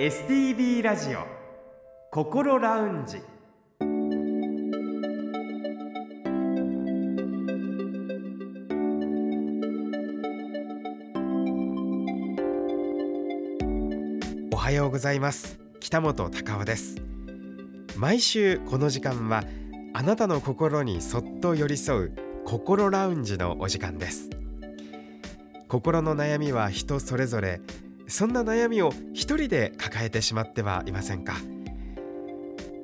STB ラジオ心ラウンジ。おはようございます。北本隆夫です。毎週この時間はあなたの心にそっと寄り添う心ラウンジのお時間です。心の悩みは人それぞれそんな悩みを一人で抱えてしまってはいませんか？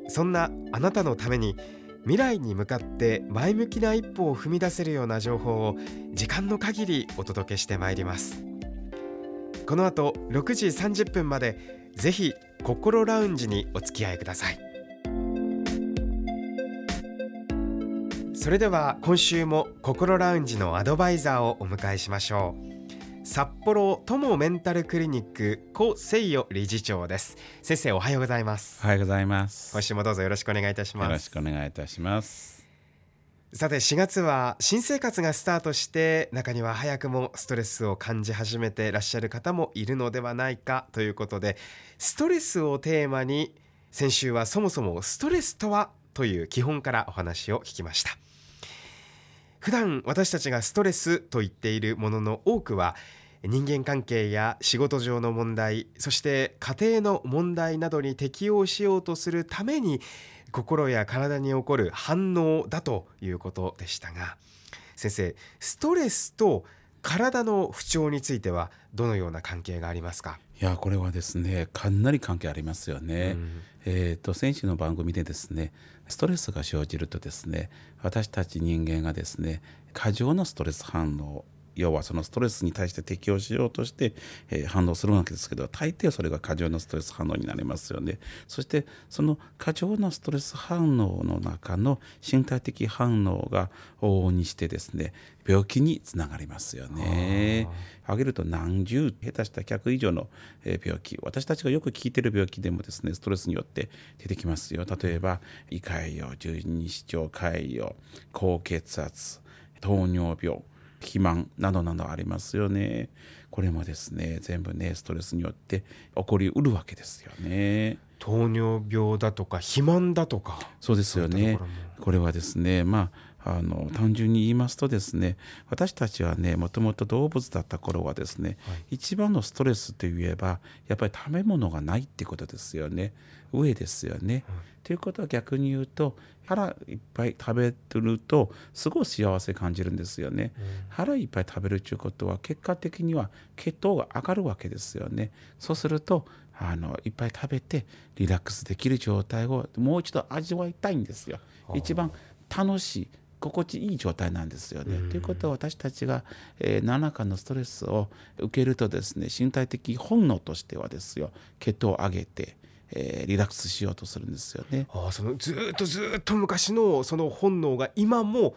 そんなあなたのために未来に向かって前向きな一歩を踏み出せるような情報を時間の限りお届けしてまいります。この後6時30分までぜひ心ラウンジにお付き合いください。それでは今週も心ラウンジのアドバイザーをお迎えしましょう。札幌友メンタルクリニック小誠代理事長です。先生おはようございます。おはようございます。今週もどうぞよろしくお願いいたします。よろしくお願いいたします。さて4月は新生活がスタートして中には早くもストレスを感じ始めていらっしゃる方もいるのではないかということでストレスをテーマに先週はそもそもストレスとは？という基本からお話を聞きました普段私たちがストレスと言っているものの多くは人間関係や仕事上の問題そして家庭の問題などに適応しようとするために心や体に起こる反応だということでしたが先生ストレスと体の不調についてはどのような関係がありますか？いやこれはですねかなり関係ありますよね。うん、えっ、ー、と先週の番組でですねストレスが生じるとですね私たち人間がですね過剰なストレス反応要はそのストレスに対して適応しようとして、えー、反応するわけですけど大抵それが過剰なストレス反応になりますよね。そしてその過剰なストレス反応の中の身体的反応が往々にしてですね病気につながりますよね。挙げると何十下手した100以上の病気。私たちがよく聞いてる病気でもですねストレスによって出てきますよ。例えば胃潰瘍十二指腸潰瘍高血圧糖尿病肥満などなどありますよね。これもですね全部ねストレスによって起こりうるわけですよね。糖尿病だとか肥満だとかそうですよねこれはですねまああの単純に言いますとですね私たちはねもともと動物だった頃はですね、はい、一番のストレスといえばやっぱり食べ物がないってことですよね上ですよね。と、いうことは逆に言うと腹いっぱい食べてるとすごい幸せ感じるんですよね、うん、腹いっぱい食べるということは結果的には血糖が上がるわけですよね。そうするとあのいっぱい食べてリラックスできる状態をもう一度味わいたいんですよ。一番楽しい心地いい状態なんですよね。ということは私たちが、えー、何らかのストレスを受けるとですね身体的本能としてはですよ血糖を上げてえー、リラックスしようとするんですよね。あそのずっとずっと昔のその本能が今も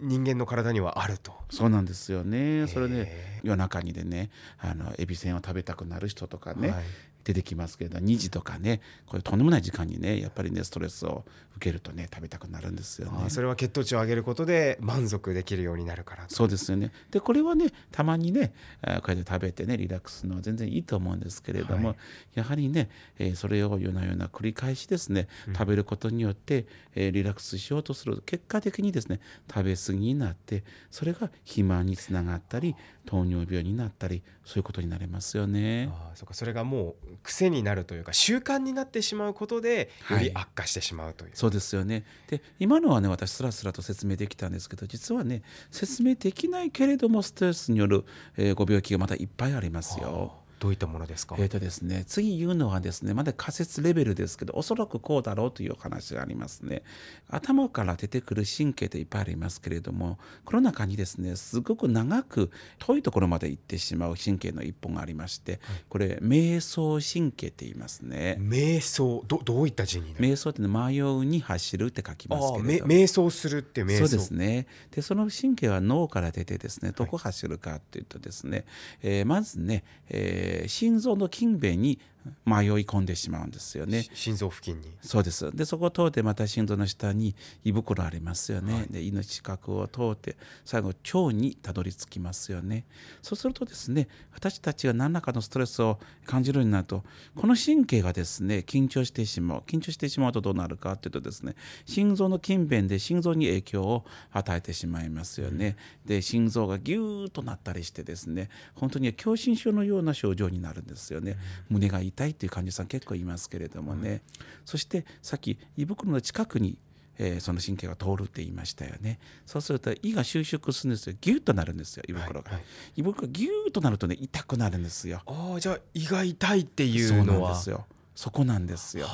人間の体にはあると。そうなんですよね。それで夜中にでねあのエビせんを食べたくなる人とかね、はい、出てきますけれど2時とかねこれとんでもない時間にねやっぱりねストレスを受けるとね食べたくなるんですよね。それは血糖値を上げることで満足できるようになるからそうですよね。でこれはねたまにねこうやって食べてねリラックスするのは全然いいと思うんですけれども、はい、やはりね、えー、それを夜な夜な繰り返しですね食べることによって、えー、リラックスしようとする結果的にですね食べ過ぎになってそれが肥満につながったり糖尿病になったりそういうことになりますよね。あそうかそれがもう癖になるというか習慣になってしまうことでより悪化してしまうという、はい、そうですよね。で今のはね私すらすらと説明できたんですけど実はね説明できないけれどもストレスによる、えー、ご病気がまたいっぱいありますよ。どういったものですか、えーとですね、次言うのはですねまだ仮説レベルですけどおそらくこうだろうという話がありますね。頭から出てくる神経っていっぱいありますけれどもこの中にですねすごく長く遠いところまで行ってしまう神経の一本がありまして、これ瞑想神経って言いますね。瞑想どどういった字に瞑想って迷うに走るって書きますけれど瞑想するって瞑想。そうですね。でその神経は脳から出てですねどこ走るかっていうとですね、はい、えー、まずね、えーえ、心臓の筋弁に迷い込んでしまうんですよね。心臓付近に。そうです。でそこを通ってまた心臓の下に胃袋ありますよね、はい、で胃の近くを通って最後腸にたどり着きますよね。そうするとですね私たちが何らかのストレスを感じるようになるとこの神経がですね緊張してしまう。緊張してしまうとどうなるかというとですね心臓の筋弁で心臓に影響を与えてしまいますよね、うん、で心臓がギューッとなったりしてですね本当に狭心症のような症状になるんですよね、うん、胸が痛いっていう患者さん結構いますけれどもね、うん、そしてさっき胃袋の近くにえー、その神経が通るって言いましたよね。そうすると胃が収縮するんですよ。ギュッとなるんですよ胃袋が、はい。はい、胃袋がギュッとなるとね痛くなるんですよ。ああじゃあ胃が痛いっていうのはそうなんですよそこなんですよ。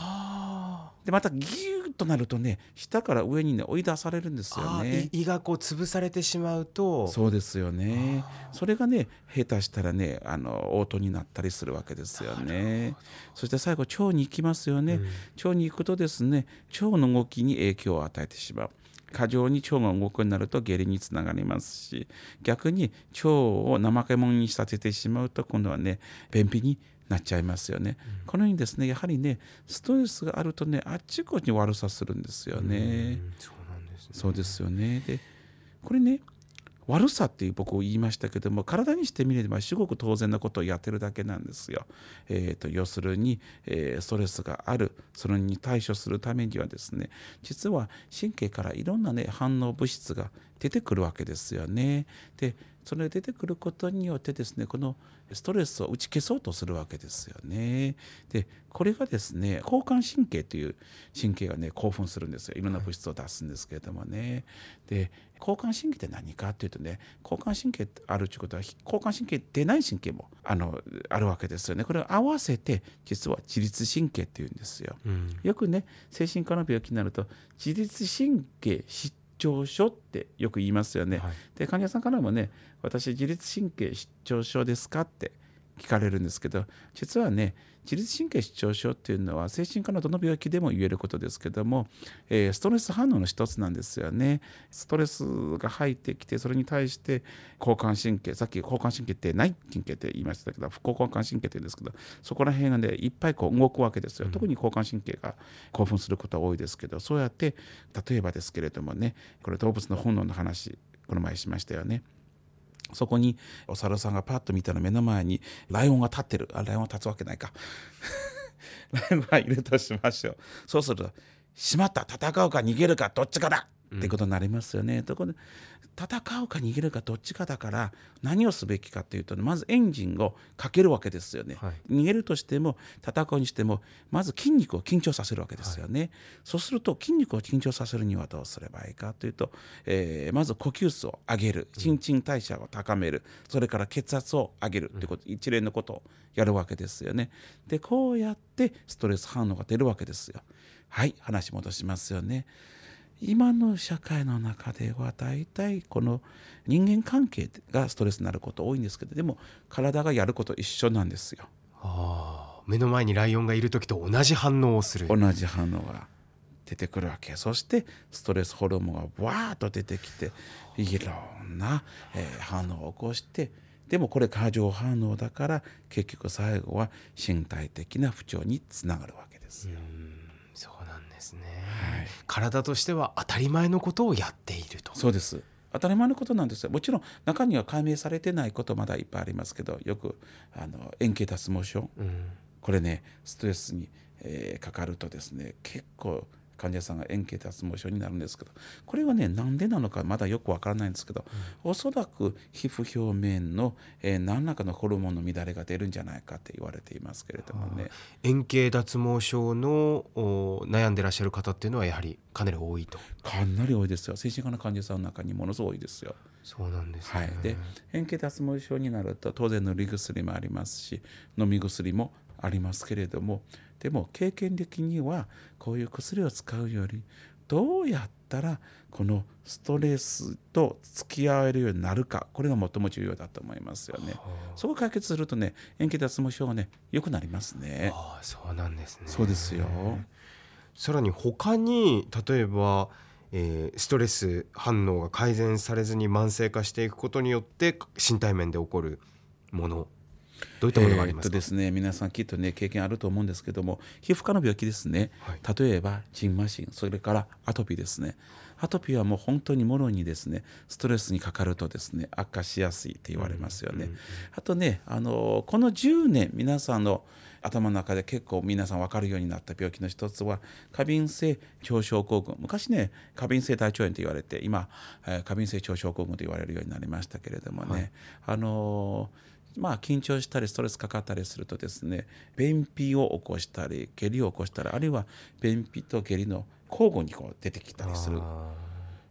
でまたギューッとなるとね下から上にね追い出されるんですよね。胃がこう潰されてしまうと。そうですよね。それがね下手したらねあの嘔吐になったりするわけですよね。そして最後腸に行きますよね、うん、腸に行くとですね腸の動きに影響を与えてしまう。過剰に腸が動くようになると下痢につながりますし逆に腸を怠け者に仕立ててしまうと今度はね便秘になっちゃいますよね、うん、このようにですねやはりねストレスがあるとねあっちこっちに悪さするんですよね。そうなんですねそうですよねでこれね悪さっていう僕言いましたけども体にしてみればすごく当然なことをやってるだけなんですよ。えーと、要するに、えー、ストレスがあるそれに対処するためにはですね実は神経からいろんなね反応物質が出てくるわけですよね。でそれが出てくることによってですねこのストレスを打ち消そうとするわけですよね。でこれがですね交感神経という神経がね興奮するんですよいろんな物質を出すんですけれどもね。で交感神経って何かっていうとね交感神経あるということは交感神経出ない神経もあのあるわけですよね。これを合わせて実は自律神経っていうんですよ。うん、よくね精神科の病気になると自律神経失調症ってよく言いますよね。はい、で患者さんからもね「私自律神経失調症ですか?」って聞かれるんですけど実はね自律神経失調症っていうのは精神科のどの病気でも言えることですけども、えー、ストレス反応の一つなんですよね。ストレスが入ってきてそれに対して交感神経さっき交感神経ってない神経って言いましたけど副交感神経って言うんですけどそこら辺がねいっぱいこう動くわけですよ。特に交感神経が興奮することは多いですけどそうやって例えばですけれどもねこれ動物の本能の話この前しましたよね。そこにお猿さんがパッと見たら目の前にライオンが立ってる。あライオンが立つわけないか。ライオンがいるとしましょう。そうすると「しまった。戦うか。逃げるか。どっちかだ!」ってことになりますよね。ところで戦うか逃げるかどっちかだから何をすべきかというと、ね、まずエンジンをかけるわけですよね、はい、逃げるとしても戦うにしてもまず筋肉を緊張させるわけですよね、はい、そうすると筋肉を緊張させるにはどうすればいいかというと、えー、まず呼吸数を上げる。新陳代謝を高める。それから血圧を上げるということ、うん、一連のことをやるわけですよね。でこうやってストレス反応が出るわけですよ。はい話戻しますよね今の社会の中では大体この人間関係がストレスになること多いんですけどでも体がやること一緒なんですよ。あ目の前にライオンがいる時と同じ反応をする。同じ反応が出てくるわけそしてストレスホルモンがわーっと出てきていろんな、えー、反応を起こしてでもこれ過剰反応だから結局最後は身体的な不調につながるわけですよ。ですね、はい、体としては当たり前のことをやっていると。そうです。当たり前のことなんですよ。もちろん中には解明されてないことまだいっぱいありますけどよくあの円形脱毛症、うん、これねストレスに、えー、かかるとですね結構患者さんが円形脱毛症になるんですけどこれはねなんでなのかまだよくわからないんですけど、うん、おそらく皮膚表面の、えー、何らかのホルモンの乱れが出るんじゃないかって言われていますけれどもね。円形脱毛症の悩んでらっしゃる方っていうのはやはりかなり多いと。かなり多いですよ。精神科の患者さんの中にものすごい多いですよ。そうなんです、ね、はい、で円形脱毛症になると当然塗り薬もありますし飲み薬もありますけれどもでも経験的にはこういう薬を使うよりどうやったらこのストレスと付き合えるようになるかこれが最も重要だと思いますよね。そこを解決するとね塩基脱毛症がね良くなりますね。あそうなんですね。そうですよ。さらに他に例えば、えー、ストレス反応が改善されずに慢性化していくことによって身体面で起こるものどういったものがありますか、えー、とですね皆さんきっとね経験あると思うんですけども皮膚科の病気ですね、はい、例えばジンマシンそれからアトピーですね。アトピーはもう本当にもろにですねストレスにかかるとですね悪化しやすいって言われますよね、うんうんうん、あとねあのこの10年皆さんの頭の中で結構皆さん分かるようになった病気の一つは過敏性腸症候群。昔ね過敏性大腸炎と言われて今、えー、過敏性腸症候群と言われるようになりましたけれどもね、はい、あのまあ、緊張したりストレスかかったりするとですね便秘を起こしたり下痢を起こしたりあるいは便秘と下痢の交互にこう出てきたりする、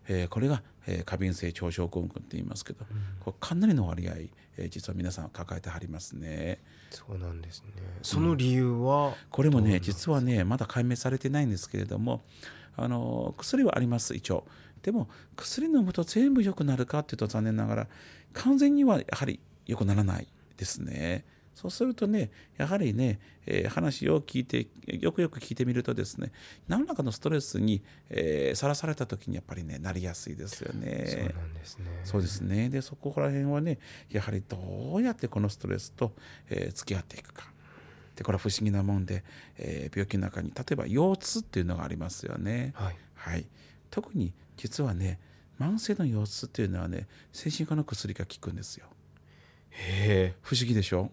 えー、これが、えー、過敏性腸症候群って言いますけど、うん、これかなりの割合、えー、実は皆さん抱えてはりますね。そうなんですね。その理由は、うん、これもね実はねまだ解明されてないんですけれどもあの薬はあります一応。でも薬飲むと全部良くなるかっていうと残念ながら完全にはやはり良くならないですね。そうするとねやはりね、えー、話を聞いてよくよく聞いてみるとですね何らかのストレスにさら、えー、された時にやっぱりねなりやすいですよね。そうなんですねそうですねでそこら辺はねやはりどうやってこのストレスと、えー、付き合っていくか。でこれは不思議なもんで、えー、病気の中に例えば腰痛っていうのがありますよね。はい、はい、特に実はね慢性の腰痛っていうのはね精神科の薬が効くんですよ。不思議でしょ？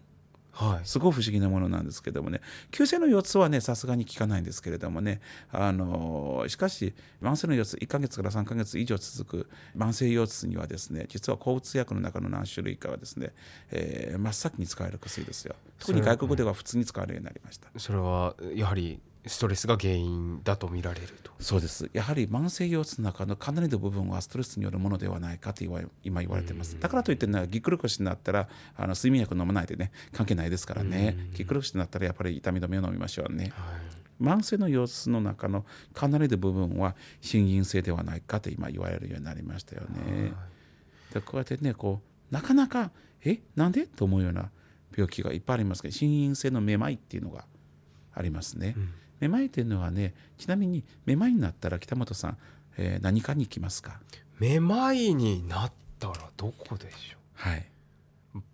はい、すごい不思議なものなんですけどもね。急性の腰痛はねさすがに効かないんですけれどもね。あのしかし慢性の腰痛1か月から3か月以上続く慢性腰痛にはですね実は抗うつ薬の中の何種類かはですね、えー、真っ先に使える薬ですよ。特に外国では普通に使われるようになりました。それはやはりストレスが原因だと見られると。そうです。やはり慢性腰痛の中のかなりの部分はストレスによるものではないかと今言われてます。だからといってねぎっくり腰になったらあの睡眠薬飲まないでね関係ないですからね。ぎっくり腰になったらやっぱり痛み止めを飲みましょうね、はい、慢性の腰痛の中のかなりの部分は心因性ではないかと今言われるようになりましたよね、はい、でこうやってねこうなかなかえ？なんで？と思うような病気がいっぱいありますけど心因性のめまいっていうのがありますね、うんめまいというのはねちなみにめまいになったら北本さん、えー、何かに行きますか？めまいになったらどこでしょう？はい。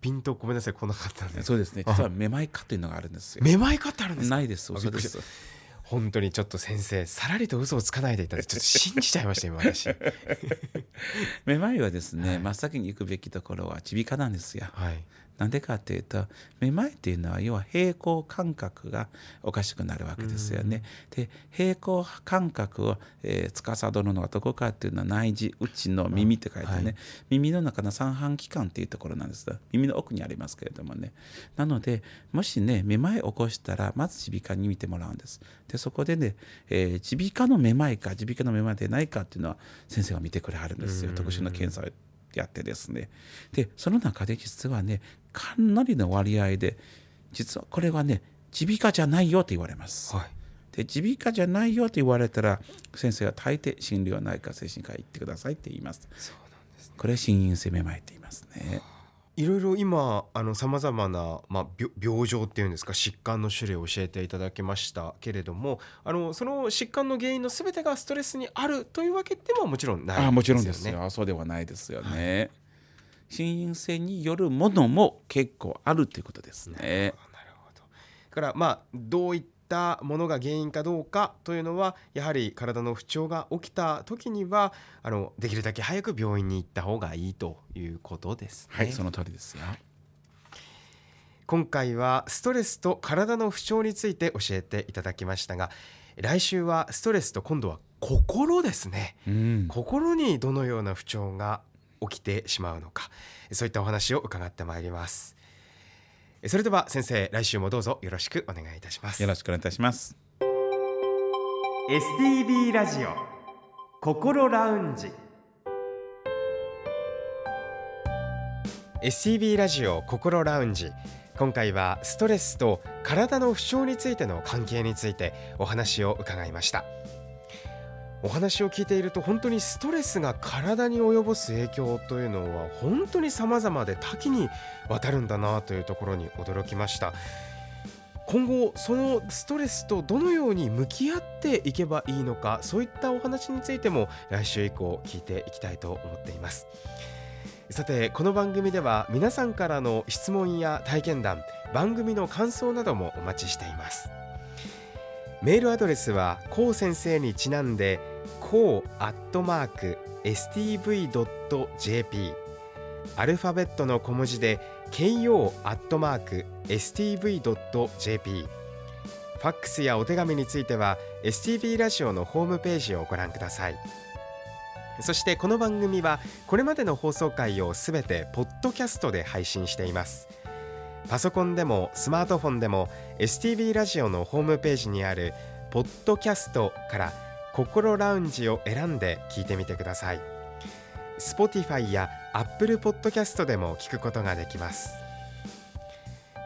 ピンとごめんなさい来なかったんで。そうですね。実はめまい科というのがあるんですよ。めまい科ってあるんですないです嘘です。本当にちょっと先生さらりと嘘をつかないでいただいてちょっと信じちゃいました今私。めまいはですね、はい、真っ先に行くべきところは耳鼻科なんですよ、はい、なんでかっていうとめまいっていうのは要は平行感覚がおかしくなるわけですよね。で平行感覚を、えー、司るのはどこかっていうのは内耳内の耳って書いてね、はい、耳の中の三半規管っていうところなんです耳の奥にありますけれどもね。なのでもしねめまい起こしたらまず耳鼻科に見てもらうんです。でそこでね耳鼻科のめまいか耳鼻科のめまいでないかっていうのは先生が見てくれはるんですよ。特殊な検査をやってですねでその中で実はねかなりの割合で実はこれはね耳鼻科じゃないよと言われます。はいで耳鼻科じゃないよと言われたら先生は大抵心療内科精神科行ってくださいって言います。そうなんです、ね、これは心因性めまいって言いますね。いろいろ今さまざまな、まあ、病状っていうんですか疾患の種類を教えていただきましたけれどもあのその疾患の原因のすべてがストレスにあるというわけでももちろんないですよね。あもちろんですよそうではないですよね。はい心因性によるものも結構あるということですね。なるほどだからまあどういったものが原因かどうかというのはやはり体の不調が起きた時にはあのできるだけ早く病院に行った方がいいということですね。はいその通りですよ。今回はストレスと体の不調について教えていただきましたが来週はストレスと今度は心ですね、うん、心にどのような不調が起きてしまうのかそういったお話を伺ってまいりますそれでは先生来週もどうぞよろしくお願いいたします。よろしくお願いいたします。STB ラジオ心ラウンジ。STB ラジオ心ラウンジ。今回はストレスと体の不調についての関係についてお話を伺いましたお話を聞いていると本当にストレスが体に及ぼす影響というのは本当に様々で多岐にわたるんだなというところに驚きました。今後そのストレスとどのように向き合っていけばいいのかそういったお話についても来週以降聞いていきたいと思っています。さてこの番組では皆さんからの質問や体験談番組の感想などもお待ちしています。メールアドレスはこう先生にちなんでこうアットマーク stv.jp アルファベットの小文字で ko アットマーク stv.jp ファックスやお手紙については STV ラジオのホームページをご覧ください。そしてこの番組はこれまでの放送回をすべてポッドキャストで配信しています。パソコンでもスマートフォンでも STV ラジオのホームページにあるポッドキャストから心ラウンジを選んで聞いてみてください。Spotify や Apple Podcast でも聞くことができます。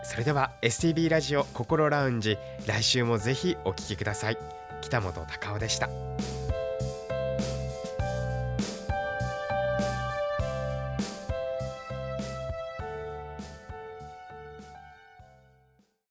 それでは STB ラジオ心ラウンジ来週もぜひお聞きください。北本隆夫でした。